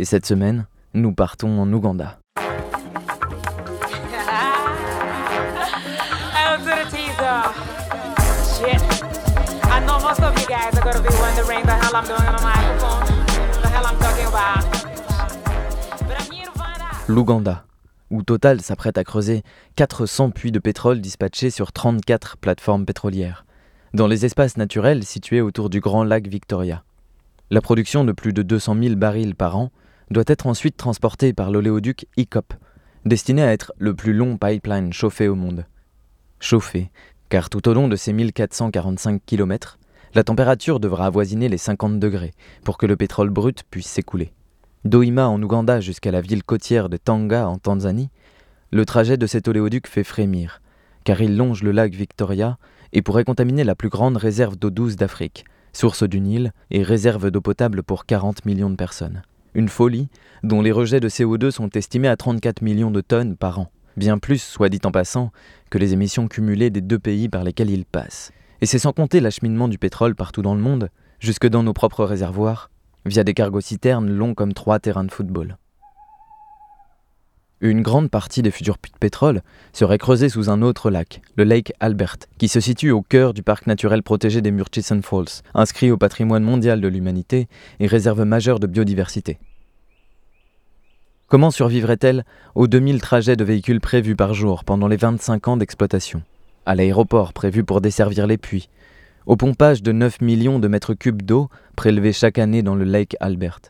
Et cette semaine, nous partons en Ouganda. L'Ouganda, où Total s'apprête à creuser 400 puits de pétrole dispatchés sur 34 plateformes pétrolières, dans les espaces naturels situés autour du grand lac Victoria. La production de plus de 200 000 barils par an doit être ensuite transportée par l'oléoduc ICOP, destiné à être le plus long pipeline chauffé au monde. Chauffé, car tout au long de ces 1445 km, la température devra avoisiner les 50 degrés pour que le pétrole brut puisse s'écouler. D'Oima en Ouganda jusqu'à la ville côtière de Tanga en Tanzanie, le trajet de cet oléoduc fait frémir, car il longe le lac Victoria et pourrait contaminer la plus grande réserve d'eau douce d'Afrique, source du Nil et réserve d'eau potable pour 40 millions de personnes. Une folie dont les rejets de CO2 sont estimés à 34 millions de tonnes par an, bien plus, soit dit en passant, que les émissions cumulées des deux pays par lesquels il passe. Et c'est sans compter l'acheminement du pétrole partout dans le monde, jusque dans nos propres réservoirs, via des cargos-citernes longs comme trois terrains de football. Une grande partie des futurs puits de pétrole serait creusée sous un autre lac, le Lake Albert, qui se situe au cœur du parc naturel protégé des Murchison Falls, inscrit au patrimoine mondial de l'humanité et réserve majeure de biodiversité. Comment survivrait-elle aux 2000 trajets de véhicules prévus par jour pendant les 25 ans d'exploitation? À l'aéroport prévu pour desservir les puits. Au pompage de 9 millions de mètres cubes d'eau prélevés chaque année dans le Lake Albert.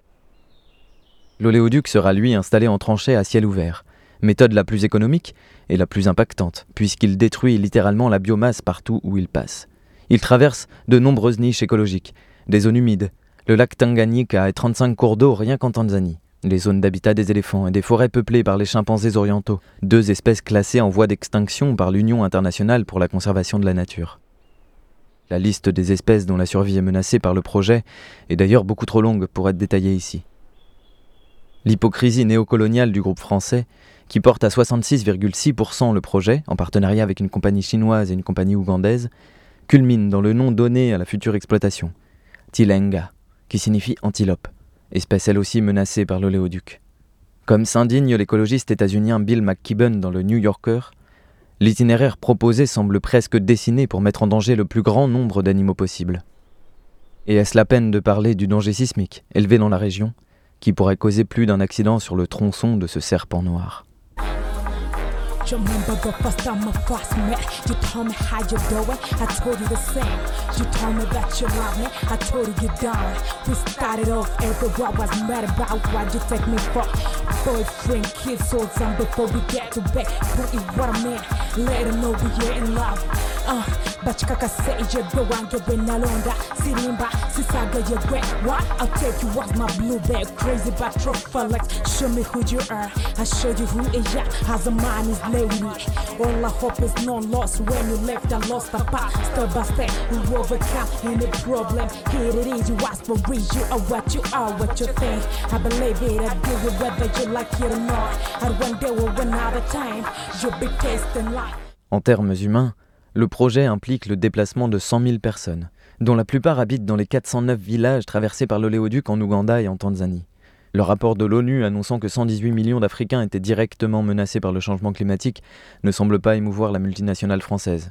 L'oléoduc sera lui installé en tranchée à ciel ouvert, méthode la plus économique et la plus impactante, puisqu'il détruit littéralement la biomasse partout où il passe. Il traverse de nombreuses niches écologiques, des zones humides, le lac Tanganyika et 35 cours d'eau rien qu'en Tanzanie, les zones d'habitat des éléphants et des forêts peuplées par les chimpanzés orientaux, deux espèces classées en voie d'extinction par l'Union internationale pour la conservation de la nature. La liste des espèces dont la survie est menacée par le projet est d'ailleurs beaucoup trop longue pour être détaillée ici. L'hypocrisie néocoloniale du groupe français, qui porte à 66,6% le projet, en partenariat avec une compagnie chinoise et une compagnie ougandaise, culmine dans le nom donné à la future exploitation, Tilenga, qui signifie antilope, espèce elle aussi menacée par l'oléoduc. Comme s'indigne l'écologiste états-unien Bill McKibben dans le New Yorker, l'itinéraire proposé semble presque dessiné pour mettre en danger le plus grand nombre d'animaux possible. Et est-ce la peine de parler du danger sismique élevé dans la région qui pourrait causer plus d'un accident sur le tronçon de ce serpent noir? Remember the first time I first met You told me how you doing, I told you the same. You told me that you love me, I told you you don't. We started off everywhere was mad about what you take me for Boyfriend, kids, all time before we get to bed. Put it what I mean, let them know we're in love. Uh, bachikakase ijebe wange bwe nalonda sirimba sisaga yegwe what? I'll take you off my blue bag. Crazy but flex show me who you are. I show you who is ya. As a man is lady all i hope is no loss when you left i lost a path step by step we overcome any problem. Here it is you ask for reason you are what you are what you think. I believe it i do it whether you like it or not. And one day or another time you'll be tasting life en termes humains le projet implique le déplacement de 100 000 personnes, dont la plupart habitent dans les 409 villages traversés par l'oléoduc en Ouganda et en Tanzanie. Le rapport de l'ONU annonçant que 118 millions d'Africains étaient directement menacés par le changement climatique ne semble pas émouvoir la multinationale française.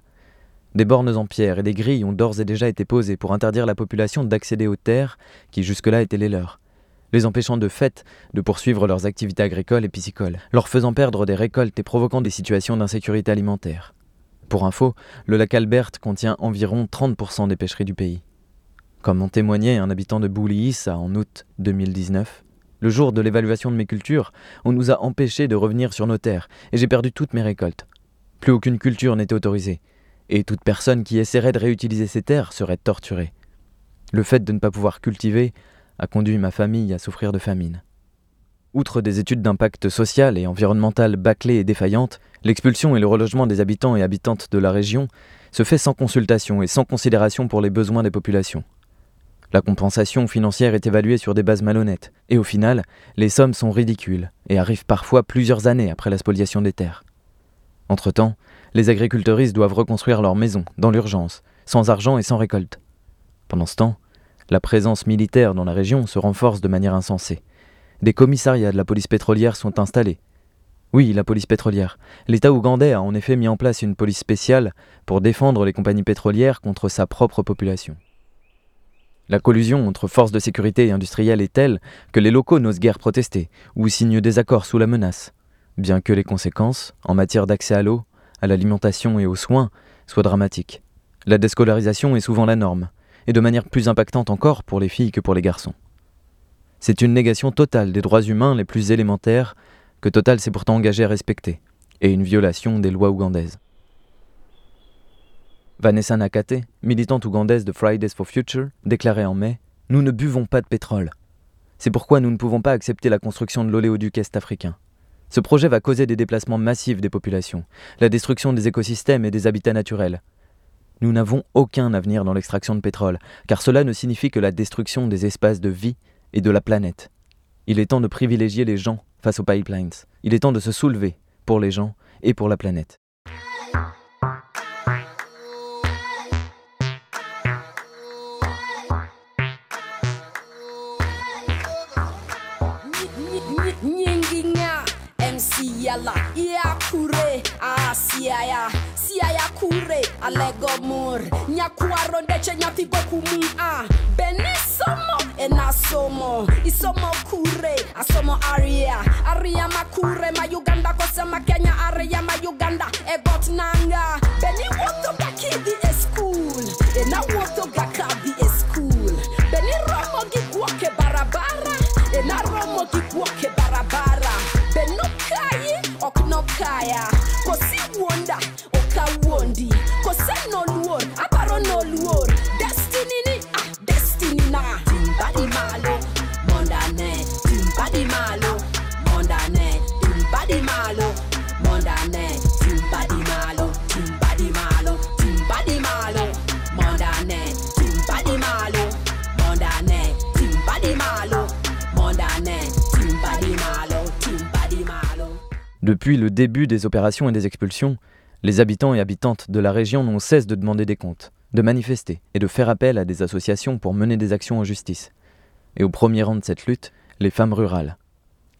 Des bornes en pierre et des grilles ont d'ores et déjà été posées pour interdire la population d'accéder aux terres qui jusque-là étaient les leurs, les empêchant de fait de poursuivre leurs activités agricoles et piscicoles, leur faisant perdre des récoltes et provoquant des situations d'insécurité alimentaire. Pour info, le lac Albert contient environ 30% des pêcheries du pays. Comme en témoignait un habitant de Bouliissa en août 2019, le jour de l'évaluation de mes cultures, on nous a empêchés de revenir sur nos terres et j'ai perdu toutes mes récoltes. Plus aucune culture n'était autorisée, et toute personne qui essaierait de réutiliser ces terres serait torturée. Le fait de ne pas pouvoir cultiver a conduit ma famille à souffrir de famine. Outre des études d'impact social et environnemental bâclées et défaillantes, l'expulsion et le relogement des habitants et habitantes de la région se fait sans consultation et sans considération pour les besoins des populations. La compensation financière est évaluée sur des bases malhonnêtes, et au final, les sommes sont ridicules et arrivent parfois plusieurs années après la spoliation des terres. Entre-temps, les agriculteuristes doivent reconstruire leurs maisons, dans l'urgence, sans argent et sans récolte. Pendant ce temps, la présence militaire dans la région se renforce de manière insensée. Des commissariats de la police pétrolière sont installés. Oui, la police pétrolière. L'État ougandais a en effet mis en place une police spéciale pour défendre les compagnies pétrolières contre sa propre population. La collusion entre forces de sécurité et industrielles est telle que les locaux n'osent guère protester ou signent des accords sous la menace, bien que les conséquences, en matière d'accès à l'eau, à l'alimentation et aux soins, soient dramatiques. La déscolarisation est souvent la norme, et de manière plus impactante encore pour les filles que pour les garçons. C'est une négation totale des droits humains les plus élémentaires que Total s'est pourtant engagé à respecter, et une violation des lois ougandaises. Vanessa Nakate, militante ougandaise de Fridays for Future, déclarait en mai Nous ne buvons pas de pétrole. C'est pourquoi nous ne pouvons pas accepter la construction de l'oléoduc est-africain. Ce projet va causer des déplacements massifs des populations, la destruction des écosystèmes et des habitats naturels. Nous n'avons aucun avenir dans l'extraction de pétrole, car cela ne signifie que la destruction des espaces de vie et de la planète. Il est temps de privilégier les gens face aux pipelines. Il est temps de se soulever pour les gens et pour la planète. yala ia kure a siaya siaya kure alego mur nyakuaro ndeche nyathibo kumu a beni somo ena somo isomo kure asomo aria aria makure ma uganda kosema kenya aria ma uganda egot nanga beni woto gakidhi e school ena woto gakadhi e school beni ro Depuis le début des opérations et des expulsions, les habitants et habitantes de la région n'ont cesse de demander des comptes, de manifester et de faire appel à des associations pour mener des actions en justice. Et au premier rang de cette lutte, les femmes rurales.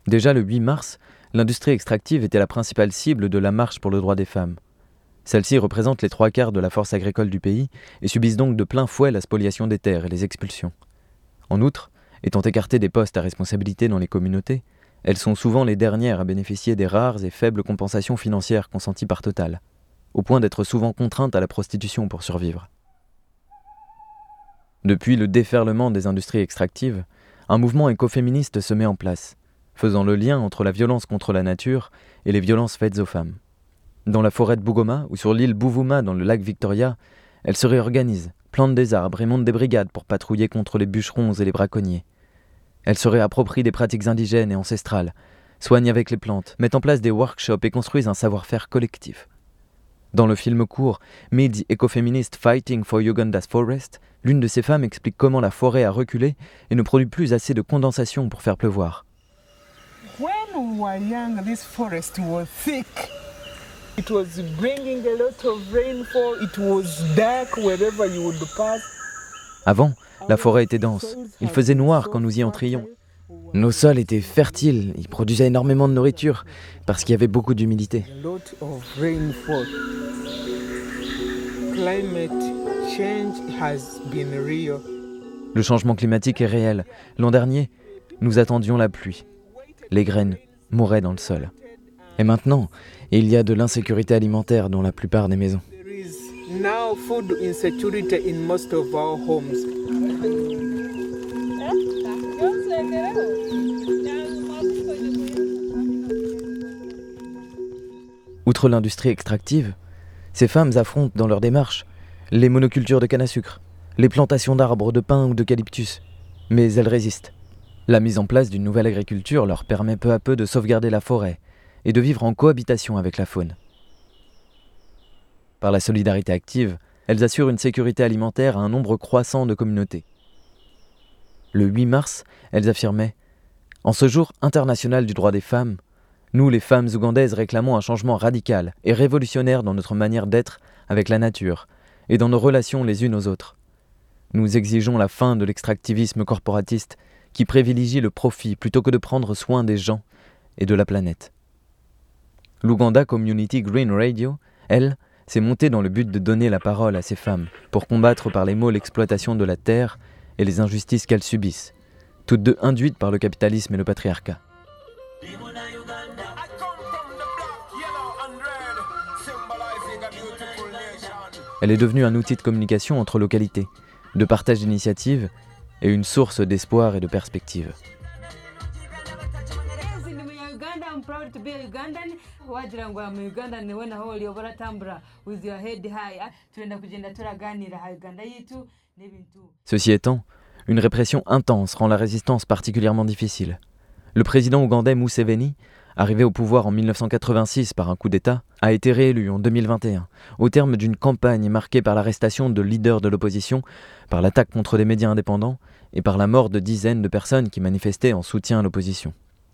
Déjà le 8 mars, l'industrie extractive était la principale cible de la marche pour le droit des femmes. Celles-ci représentent les trois quarts de la force agricole du pays et subissent donc de plein fouet la spoliation des terres et les expulsions. En outre, étant écartées des postes à responsabilité dans les communautés, elles sont souvent les dernières à bénéficier des rares et faibles compensations financières consenties par Total, au point d'être souvent contraintes à la prostitution pour survivre. Depuis le déferlement des industries extractives, un mouvement écoféministe se met en place, faisant le lien entre la violence contre la nature et les violences faites aux femmes. Dans la forêt de Bougoma ou sur l'île Bouvuma dans le lac Victoria, elles se réorganisent, plantent des arbres et montent des brigades pour patrouiller contre les bûcherons et les braconniers. Elles se réapproprient des pratiques indigènes et ancestrales, soignent avec les plantes, mettent en place des workshops et construisent un savoir-faire collectif. Dans le film court Mid Ecofeminist Fighting for Uganda's Forest, l'une de ces femmes explique comment la forêt a reculé et ne produit plus assez de condensation pour faire pleuvoir. When we were young, this forest was thick. It was bringing a lot of rainfall. It was dark wherever you would pass. Avant, la forêt était dense. Il faisait noir quand nous y entrions. Nos sols étaient fertiles, ils produisaient énormément de nourriture parce qu'il y avait beaucoup d'humidité. Le changement climatique est réel. L'an dernier, nous attendions la pluie. Les graines mouraient dans le sol. Et maintenant, il y a de l'insécurité alimentaire dans la plupart des maisons. Outre l'industrie extractive, ces femmes affrontent dans leur démarche les monocultures de canne à sucre, les plantations d'arbres, de pin ou d'eucalyptus. Mais elles résistent. La mise en place d'une nouvelle agriculture leur permet peu à peu de sauvegarder la forêt et de vivre en cohabitation avec la faune. Par la solidarité active, elles assurent une sécurité alimentaire à un nombre croissant de communautés. Le 8 mars, elles affirmaient En ce jour international du droit des femmes, nous, les femmes ougandaises, réclamons un changement radical et révolutionnaire dans notre manière d'être avec la nature et dans nos relations les unes aux autres. Nous exigeons la fin de l'extractivisme corporatiste qui privilégie le profit plutôt que de prendre soin des gens et de la planète. L'Uganda Community Green Radio, elle, s'est montée dans le but de donner la parole à ces femmes pour combattre par les mots l'exploitation de la terre et les injustices qu'elles subissent, toutes deux induites par le capitalisme et le patriarcat. Elle est devenue un outil de communication entre localités, de partage d'initiatives et une source d'espoir et de perspective. Ceci étant, une répression intense rend la résistance particulièrement difficile. Le président ougandais Museveni arrivé au pouvoir en 1986 par un coup d'État, a été réélu en 2021, au terme d'une campagne marquée par l'arrestation de leaders de l'opposition, par l'attaque contre des médias indépendants et par la mort de dizaines de personnes qui manifestaient en soutien à l'opposition.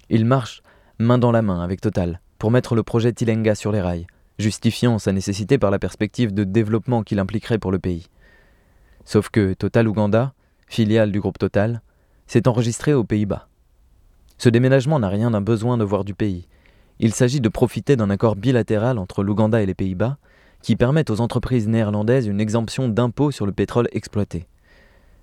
Il marche main dans la main avec Total pour mettre le projet Tilenga sur les rails, justifiant sa nécessité par la perspective de développement qu'il impliquerait pour le pays. Sauf que Total Ouganda, filiale du groupe Total, s'est enregistré aux Pays-Bas. Ce déménagement n'a rien d'un besoin de voir du pays. Il s'agit de profiter d'un accord bilatéral entre l'Ouganda et les Pays-Bas qui permet aux entreprises néerlandaises une exemption d'impôt sur le pétrole exploité.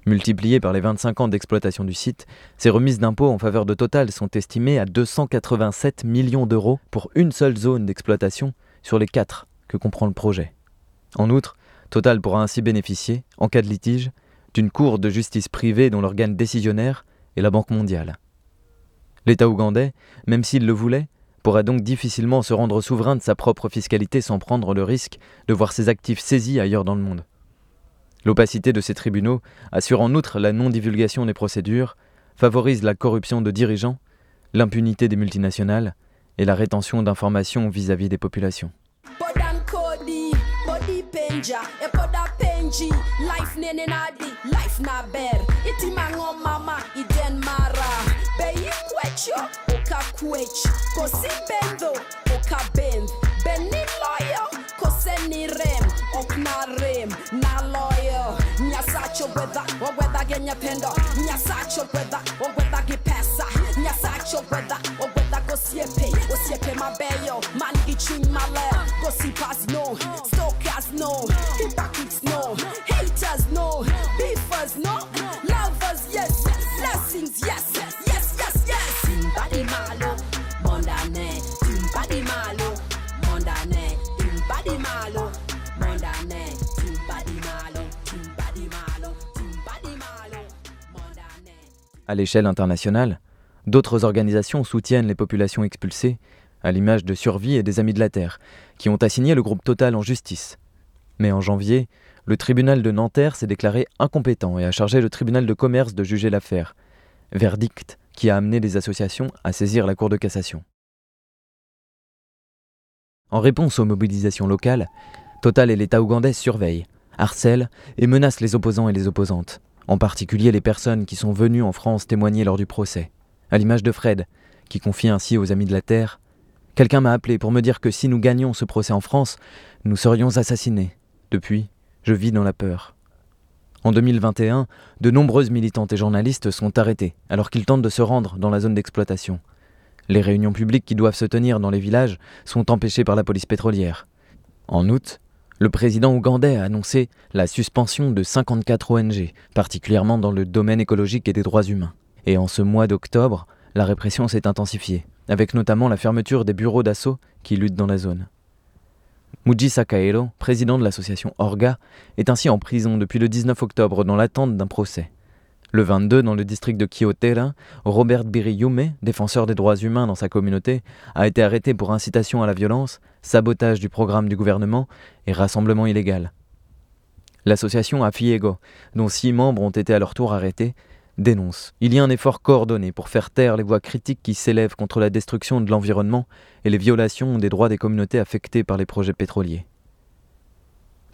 Multipliées par les 25 ans d'exploitation du site, ces remises d'impôts en faveur de Total sont estimées à 287 millions d'euros pour une seule zone d'exploitation sur les quatre que comprend le projet. En outre, Total pourra ainsi bénéficier, en cas de litige, d'une cour de justice privée dont l'organe décisionnaire est la Banque mondiale. L'État ougandais, même s'il le voulait, pourrait donc difficilement se rendre souverain de sa propre fiscalité sans prendre le risque de voir ses actifs saisis ailleurs dans le monde. L'opacité de ces tribunaux assure en outre la non-divulgation des procédures, favorise la corruption de dirigeants, l'impunité des multinationales et la rétention d'informations vis-à-vis des populations. na loyal nyasacho brother. Or whether get nyapenda nyasacho brother. Or whether get passa nyasacho brother. À l'échelle internationale, d'autres organisations soutiennent les populations expulsées, à l'image de Survie et des Amis de la Terre, qui ont assigné le groupe Total en justice. Mais en janvier, le tribunal de Nanterre s'est déclaré incompétent et a chargé le tribunal de commerce de juger l'affaire. Verdict qui a amené les associations à saisir la Cour de cassation. En réponse aux mobilisations locales, Total et l'État ougandais surveillent, harcèlent et menacent les opposants et les opposantes en particulier les personnes qui sont venues en France témoigner lors du procès, à l'image de Fred, qui confie ainsi aux Amis de la Terre Quelqu'un m'a appelé pour me dire que si nous gagnions ce procès en France, nous serions assassinés. Depuis, je vis dans la peur. En 2021, de nombreuses militantes et journalistes sont arrêtés alors qu'ils tentent de se rendre dans la zone d'exploitation. Les réunions publiques qui doivent se tenir dans les villages sont empêchées par la police pétrolière. En août, le président ougandais a annoncé la suspension de 54 ONG, particulièrement dans le domaine écologique et des droits humains. Et en ce mois d'octobre, la répression s'est intensifiée, avec notamment la fermeture des bureaux d'assaut qui luttent dans la zone. Muji Sakaero, président de l'association Orga, est ainsi en prison depuis le 19 octobre dans l'attente d'un procès. Le 22, dans le district de Kyotera, Robert Biriyume, défenseur des droits humains dans sa communauté, a été arrêté pour incitation à la violence, sabotage du programme du gouvernement et rassemblement illégal. L'association Afiego, dont six membres ont été à leur tour arrêtés, dénonce. Il y a un effort coordonné pour faire taire les voix critiques qui s'élèvent contre la destruction de l'environnement et les violations des droits des communautés affectées par les projets pétroliers.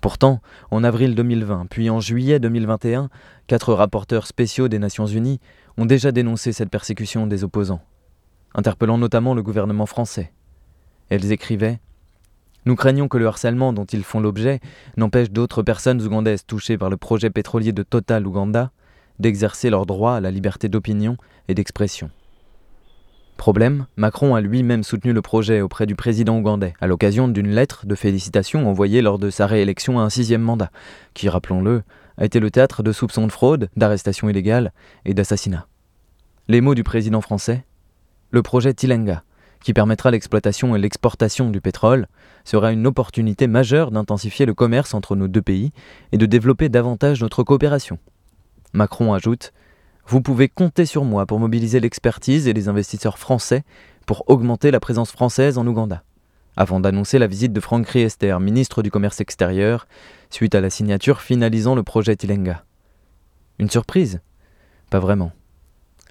Pourtant, en avril 2020, puis en juillet 2021, quatre rapporteurs spéciaux des Nations Unies ont déjà dénoncé cette persécution des opposants, interpellant notamment le gouvernement français. Elles écrivaient Nous craignons que le harcèlement dont ils font l'objet n'empêche d'autres personnes ougandaises touchées par le projet pétrolier de Total Ouganda d'exercer leur droit à la liberté d'opinion et d'expression. Problème, Macron a lui-même soutenu le projet auprès du président ougandais, à l'occasion d'une lettre de félicitations envoyée lors de sa réélection à un sixième mandat, qui, rappelons-le, a été le théâtre de soupçons de fraude, d'arrestations illégales et d'assassinats. Les mots du président français Le projet Tilenga, qui permettra l'exploitation et l'exportation du pétrole, sera une opportunité majeure d'intensifier le commerce entre nos deux pays et de développer davantage notre coopération. Macron ajoute Vous pouvez compter sur moi pour mobiliser l'expertise et les investisseurs français pour augmenter la présence française en Ouganda. Avant d'annoncer la visite de Franck Riester, ministre du Commerce extérieur, suite à la signature finalisant le projet Tilenga. Une surprise? Pas vraiment.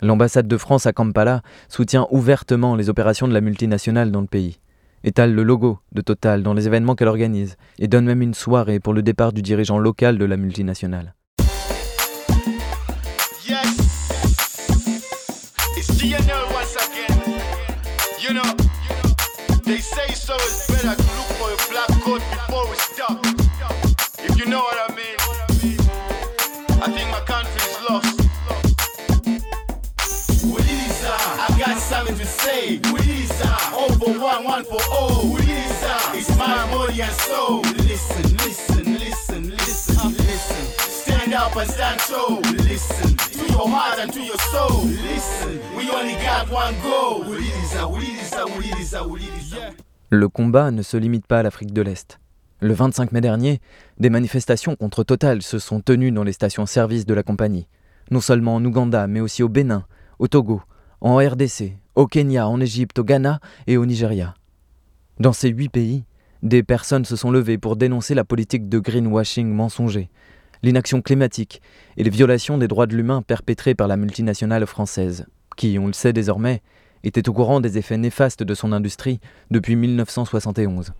L'ambassade de France à Kampala soutient ouvertement les opérations de la multinationale dans le pays, étale le logo de Total dans les événements qu'elle organise et donne même une soirée pour le départ du dirigeant local de la multinationale. GNL once again. You know, they say so it's better to look for a black coat before we stop. If you know what I mean. I think my country is lost. Wilisa, I got something to say. Wilisa, all oh, for one, one for all. Wilisa, it's my body and soul. Listen, listen, listen, listen, listen. Stand up and stand tall. Listen Le combat ne se limite pas à l'Afrique de l'Est. Le 25 mai dernier, des manifestations contre Total se sont tenues dans les stations-service de la compagnie, non seulement en Ouganda, mais aussi au Bénin, au Togo, en RDC, au Kenya, en Égypte, au Ghana et au Nigeria. Dans ces huit pays, des personnes se sont levées pour dénoncer la politique de greenwashing mensonger, l'inaction climatique et les violations des droits de l'humain perpétrées par la multinationale française, qui, on le sait désormais, était au courant des effets néfastes de son industrie depuis 1971.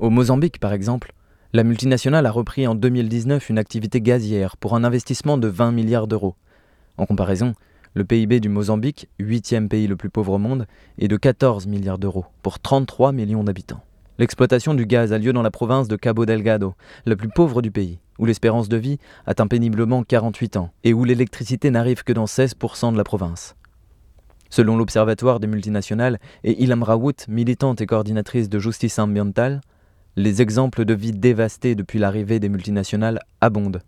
Au Mozambique, par exemple, la multinationale a repris en 2019 une activité gazière pour un investissement de 20 milliards d'euros. En comparaison, le PIB du Mozambique, huitième pays le plus pauvre au monde, est de 14 milliards d'euros pour 33 millions d'habitants. L'exploitation du gaz a lieu dans la province de Cabo Delgado, la plus pauvre du pays, où l'espérance de vie atteint péniblement 48 ans et où l'électricité n'arrive que dans 16% de la province. Selon l'Observatoire des multinationales et Ilham Rawout, militante et coordinatrice de justice ambientale, les exemples de vie dévastées depuis l'arrivée des multinationales abondent,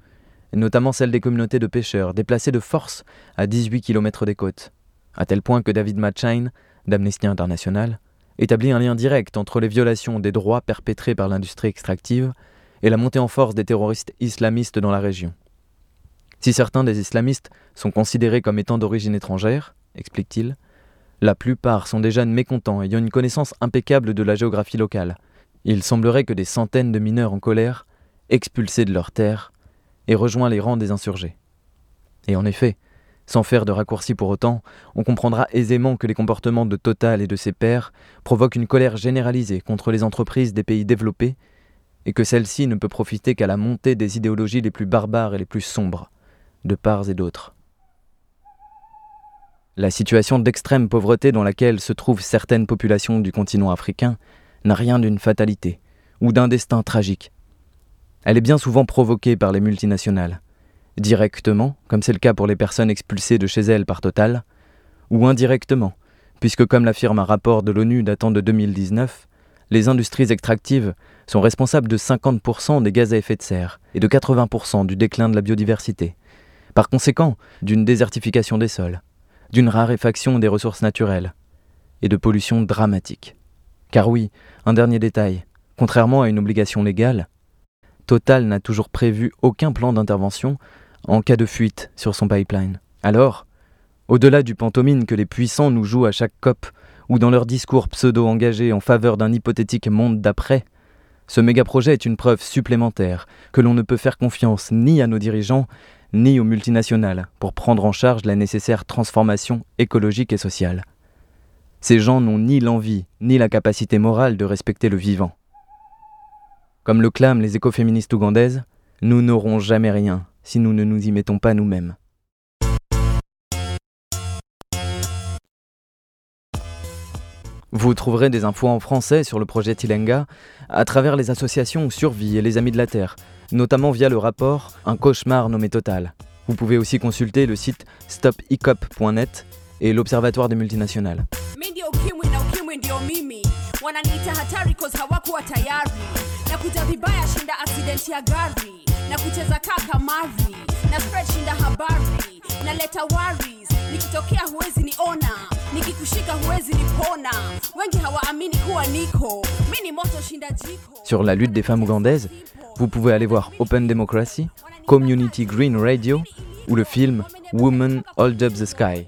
notamment celles des communautés de pêcheurs déplacées de force à 18 km des côtes, à tel point que David Machain, d'Amnesty International, établit un lien direct entre les violations des droits perpétrées par l'industrie extractive et la montée en force des terroristes islamistes dans la région. Si certains des islamistes sont considérés comme étant d'origine étrangère, explique-t-il, la plupart sont des jeunes mécontents ayant une connaissance impeccable de la géographie locale. Il semblerait que des centaines de mineurs en colère, expulsés de leurs terres, aient rejoint les rangs des insurgés. Et en effet, sans faire de raccourci pour autant, on comprendra aisément que les comportements de Total et de ses pairs provoquent une colère généralisée contre les entreprises des pays développés, et que celle-ci ne peut profiter qu'à la montée des idéologies les plus barbares et les plus sombres, de part et d'autre. La situation d'extrême pauvreté dans laquelle se trouvent certaines populations du continent africain n'a rien d'une fatalité ou d'un destin tragique. Elle est bien souvent provoquée par les multinationales, directement, comme c'est le cas pour les personnes expulsées de chez elles par Total, ou indirectement, puisque comme l'affirme un rapport de l'ONU datant de 2019, les industries extractives sont responsables de 50% des gaz à effet de serre et de 80% du déclin de la biodiversité, par conséquent d'une désertification des sols, d'une raréfaction des ressources naturelles et de pollution dramatique. Car oui, un dernier détail, contrairement à une obligation légale, Total n'a toujours prévu aucun plan d'intervention en cas de fuite sur son pipeline. Alors, au-delà du pantomime que les puissants nous jouent à chaque COP ou dans leurs discours pseudo-engagés en faveur d'un hypothétique monde d'après, ce méga-projet est une preuve supplémentaire que l'on ne peut faire confiance ni à nos dirigeants, ni aux multinationales pour prendre en charge la nécessaire transformation écologique et sociale. Ces gens n'ont ni l'envie ni la capacité morale de respecter le vivant. Comme le clament les écoféministes ougandaises, nous n'aurons jamais rien si nous ne nous y mettons pas nous-mêmes. Vous trouverez des infos en français sur le projet Tilenga à travers les associations Survie et les Amis de la Terre, notamment via le rapport Un cauchemar nommé Total. Vous pouvez aussi consulter le site stopicop.net et l'Observatoire des multinationales. Sur la lutte des femmes ougandaises, vous pouvez aller voir Open Democracy, Community Green Radio ou le film Women Hold Up the Sky.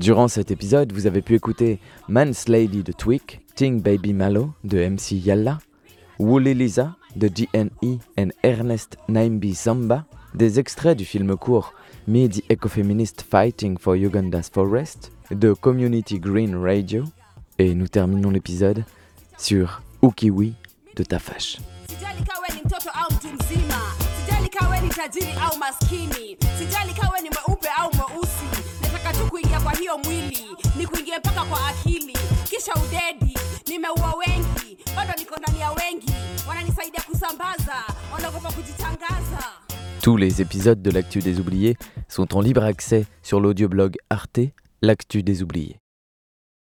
Durant cet épisode, vous avez pu écouter Man's Lady de Tweak, Ting Baby Malo de MC Yalla, Woolly Lisa de GNE and Ernest Naimbi Samba, des extraits du film court Me the Ecofeminist Fighting for Uganda's Forest de Community Green Radio, et nous terminons l'épisode sur Ukiwi de Tafash. Tous les épisodes de l'Actu des Oubliés sont en libre accès sur l'audioblog Arte, l'Actu des Oubliés.